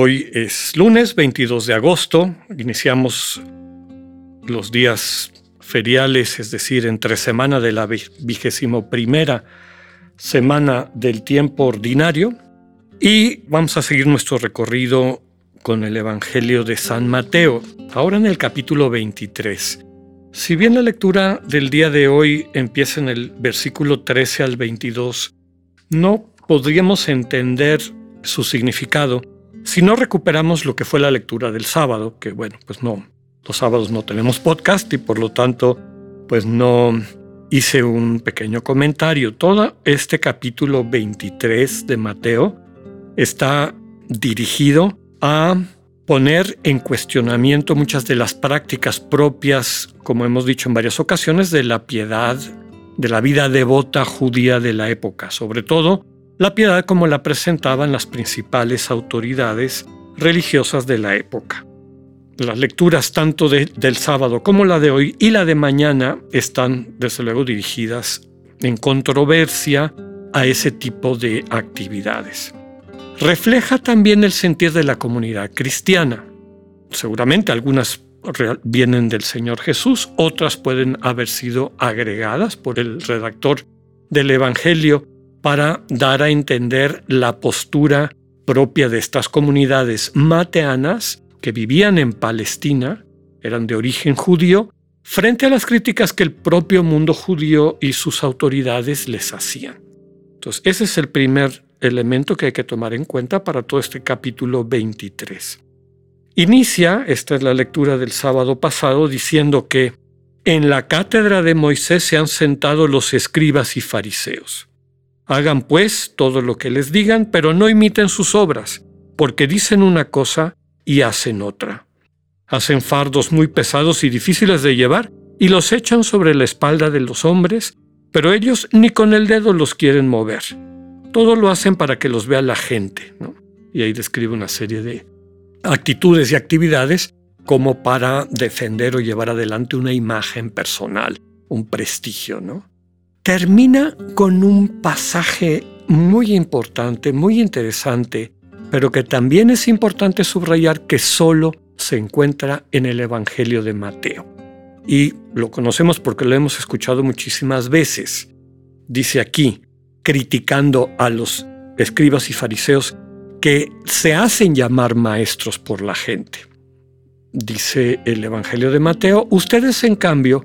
Hoy es lunes 22 de agosto, iniciamos los días feriales, es decir, entre semana de la vigésimo primera semana del tiempo ordinario, y vamos a seguir nuestro recorrido con el Evangelio de San Mateo, ahora en el capítulo 23. Si bien la lectura del día de hoy empieza en el versículo 13 al 22, no podríamos entender su significado si no recuperamos lo que fue la lectura del sábado, que bueno, pues no, los sábados no tenemos podcast y por lo tanto, pues no hice un pequeño comentario. Todo este capítulo 23 de Mateo está dirigido a poner en cuestionamiento muchas de las prácticas propias, como hemos dicho en varias ocasiones, de la piedad, de la vida devota judía de la época, sobre todo la piedad como la presentaban las principales autoridades religiosas de la época. Las lecturas tanto del sábado como la de hoy y la de mañana están desde luego dirigidas en controversia a ese tipo de actividades. Refleja también el sentir de la comunidad cristiana. Seguramente algunas vienen del Señor Jesús, otras pueden haber sido agregadas por el redactor del Evangelio para dar a entender la postura propia de estas comunidades mateanas que vivían en Palestina, eran de origen judío, frente a las críticas que el propio mundo judío y sus autoridades les hacían. Entonces, ese es el primer elemento que hay que tomar en cuenta para todo este capítulo 23. Inicia, esta es la lectura del sábado pasado, diciendo que en la cátedra de Moisés se han sentado los escribas y fariseos. Hagan pues todo lo que les digan, pero no imiten sus obras, porque dicen una cosa y hacen otra. Hacen fardos muy pesados y difíciles de llevar y los echan sobre la espalda de los hombres, pero ellos ni con el dedo los quieren mover. Todo lo hacen para que los vea la gente. Y ahí describe una serie de actitudes y actividades como para defender o llevar adelante una imagen personal, un prestigio. ¿no? Termina con un pasaje muy importante, muy interesante, pero que también es importante subrayar que solo se encuentra en el Evangelio de Mateo. Y lo conocemos porque lo hemos escuchado muchísimas veces. Dice aquí, criticando a los escribas y fariseos que se hacen llamar maestros por la gente. Dice el Evangelio de Mateo, ustedes en cambio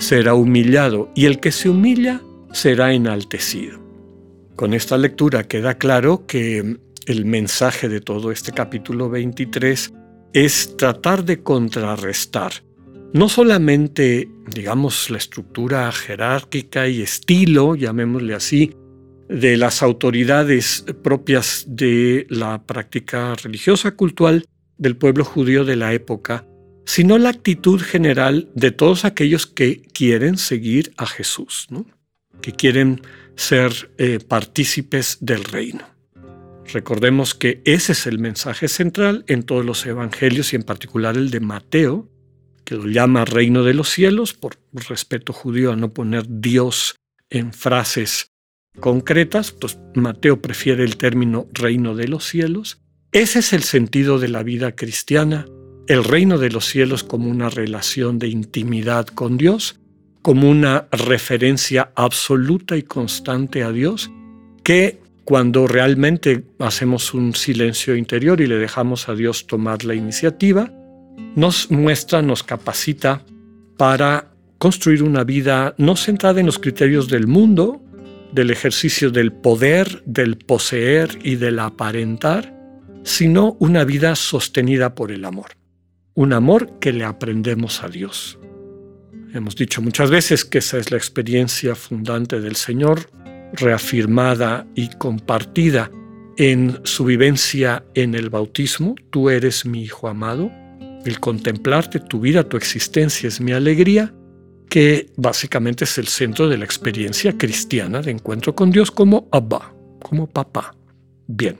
será humillado, y el que se humilla será enaltecido. Con esta lectura queda claro que el mensaje de todo este capítulo 23 es tratar de contrarrestar no solamente, digamos, la estructura jerárquica y estilo, llamémosle así, de las autoridades propias de la práctica religiosa cultural del pueblo judío de la época, sino la actitud general de todos aquellos que quieren seguir a Jesús, que quieren ser eh, partícipes del reino. Recordemos que ese es el mensaje central en todos los evangelios y en particular el de Mateo, que lo llama reino de los cielos, por respeto judío a no poner Dios en frases concretas, pues Mateo prefiere el término reino de los cielos. Ese es el sentido de la vida cristiana, el reino de los cielos como una relación de intimidad con Dios, como una referencia absoluta y constante a Dios, que cuando realmente hacemos un silencio interior y le dejamos a Dios tomar la iniciativa, nos muestra, nos capacita para construir una vida no centrada en los criterios del mundo, del ejercicio del poder, del poseer y del aparentar, sino una vida sostenida por el amor. Un amor que le aprendemos a Dios. Hemos dicho muchas veces que esa es la experiencia fundante del Señor, reafirmada y compartida en su vivencia en el bautismo. Tú eres mi Hijo amado. El contemplarte, tu vida, tu existencia es mi alegría que básicamente es el centro de la experiencia cristiana de encuentro con Dios como Abba, como papá. Bien.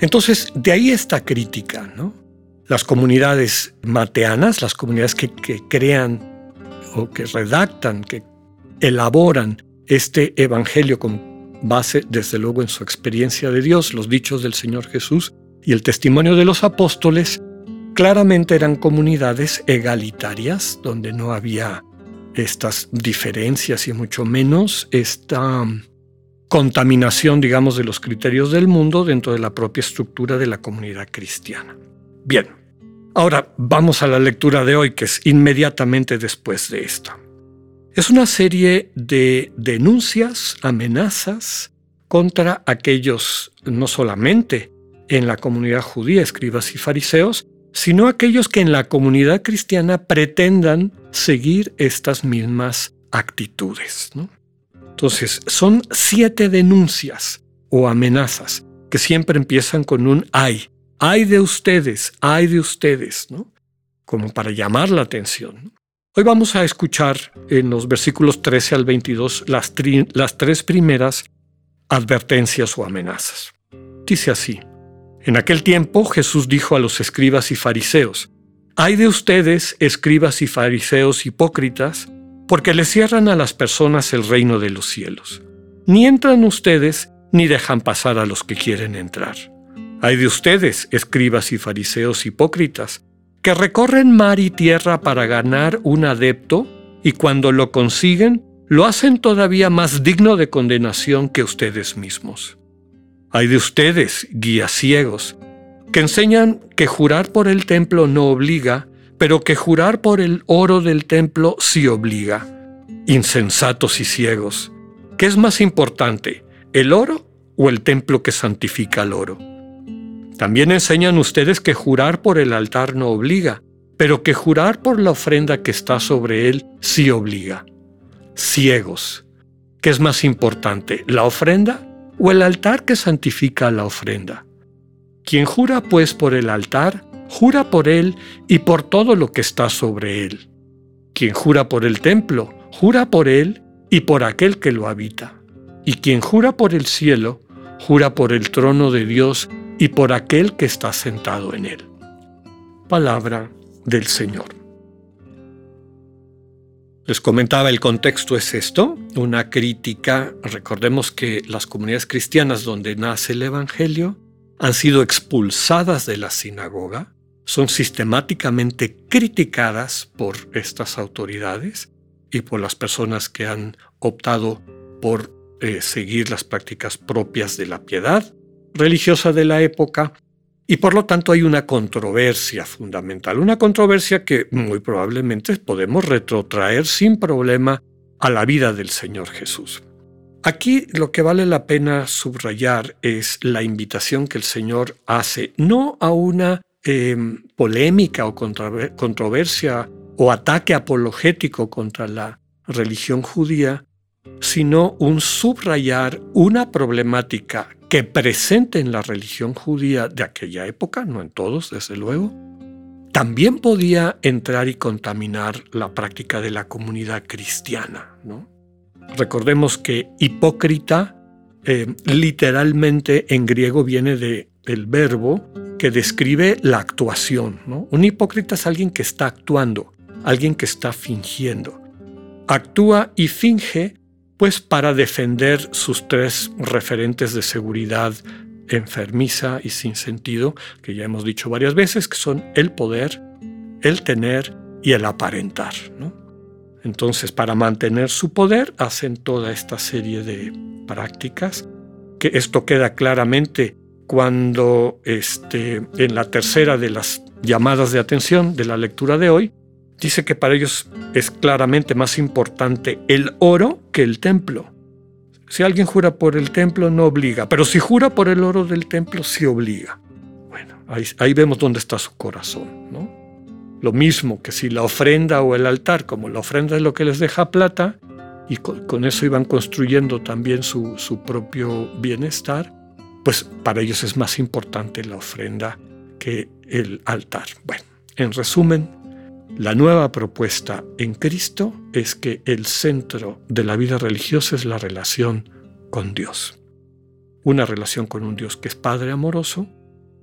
Entonces, de ahí esta crítica, ¿no? Las comunidades mateanas, las comunidades que, crean o que redactan, que elaboran este evangelio con base, desde luego, en su experiencia de Dios, los dichos del Señor Jesús y el testimonio de los apóstoles, claramente eran comunidades egalitarias, donde no había estas diferencias y mucho menos esta contaminación, digamos, de los criterios del mundo dentro de la propia estructura de la comunidad cristiana. Bien, ahora vamos a la lectura de hoy, que es inmediatamente después de esta. Es una serie de denuncias, amenazas contra aquellos, no solamente en la comunidad judía, escribas y fariseos, sino aquellos que en la comunidad cristiana pretendan seguir estas mismas actitudes. Entonces, son siete denuncias o amenazas que siempre empiezan con un ay. Ay de ustedes, ay de ustedes, ¿no? Como para llamar la atención. Hoy vamos a escuchar en los versículos 13 al 22 las, tres primeras advertencias o amenazas. Dice así. En aquel tiempo Jesús dijo a los escribas y fariseos, Hay de ustedes, escribas y fariseos hipócritas, porque le cierran a las personas el reino de los cielos. Ni entran ustedes, ni dejan pasar a los que quieren entrar. Hay de ustedes, escribas y fariseos hipócritas, que recorren mar y tierra para ganar un adepto, y cuando lo consiguen, lo hacen todavía más digno de condenación que ustedes mismos. Hay de ustedes, guías ciegos, que enseñan que jurar por el templo no obliga, pero que jurar por el oro del templo sí obliga. Insensatos y ciegos. ¿Qué es más importante, el oro o el templo que santifica el oro? También enseñan ustedes que jurar por el altar no obliga, pero que jurar por la ofrenda que está sobre él sí obliga. Ciegos. ¿Qué es más importante, la ofrenda o el altar que santifica la ofrenda. Quien jura pues por el altar, jura por él y por todo lo que está sobre él. Quien jura por el templo, jura por él y por aquel que lo habita. Y quien jura por el cielo, jura por el trono de Dios y por aquel que está sentado en él. Palabra del Señor. Les comentaba, el contexto es esto, una crítica, recordemos que las comunidades cristianas donde nace el Evangelio han sido expulsadas de la sinagoga, son sistemáticamente criticadas por estas autoridades y por las personas que han optado por eh, seguir las prácticas propias de la piedad religiosa de la época y por lo tanto hay una controversia fundamental, una controversia que muy probablemente podemos retrotraer sin problema a la vida del Señor Jesús. Aquí lo que vale la pena subrayar es la invitación que el Señor hace, no a una em, polémica o controversia o ataque apologético contra la religión judía, sino un subrayar una problemática que presente en la religión judía de aquella época, no en todos, desde luego, también podía entrar y contaminar la práctica de la comunidad cristiana. Recordemos que hipócrita eh, literalmente en griego viene de, del verbo que describe la actuación. Un hipócrita es alguien que está actuando, alguien que está fingiendo. Actúa y finge pues para defender sus tres referentes de seguridad enfermiza y sin sentido, que ya hemos dicho varias veces, que son el poder, el tener y el aparentar. Entonces, para mantener su poder, hacen toda esta serie de prácticas, que esto queda claramente cuando este, en la tercera de las llamadas de atención de la lectura de hoy, dice que para ellos es claramente más importante el oro que el templo. Si alguien jura por el templo, no obliga, pero si jura por el oro del templo, sí obliga. Bueno, ahí, vemos dónde está su corazón, ¿no? Lo mismo que si la ofrenda o el altar, como la ofrenda es lo que les deja plata, y con, eso iban construyendo también su, su propio bienestar, pues para ellos es más importante la ofrenda que el altar. Bueno, en resumen, la nueva propuesta en Cristo es que el centro de la vida religiosa es la relación con Dios. Una relación con un Dios que es Padre amoroso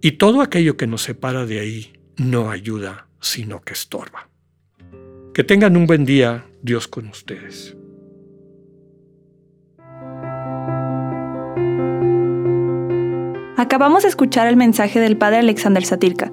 y todo aquello que nos separa de ahí no ayuda, sino que estorba. Que tengan un buen día, Dios con ustedes. Acabamos de escuchar el mensaje del padre Alexander Satirka.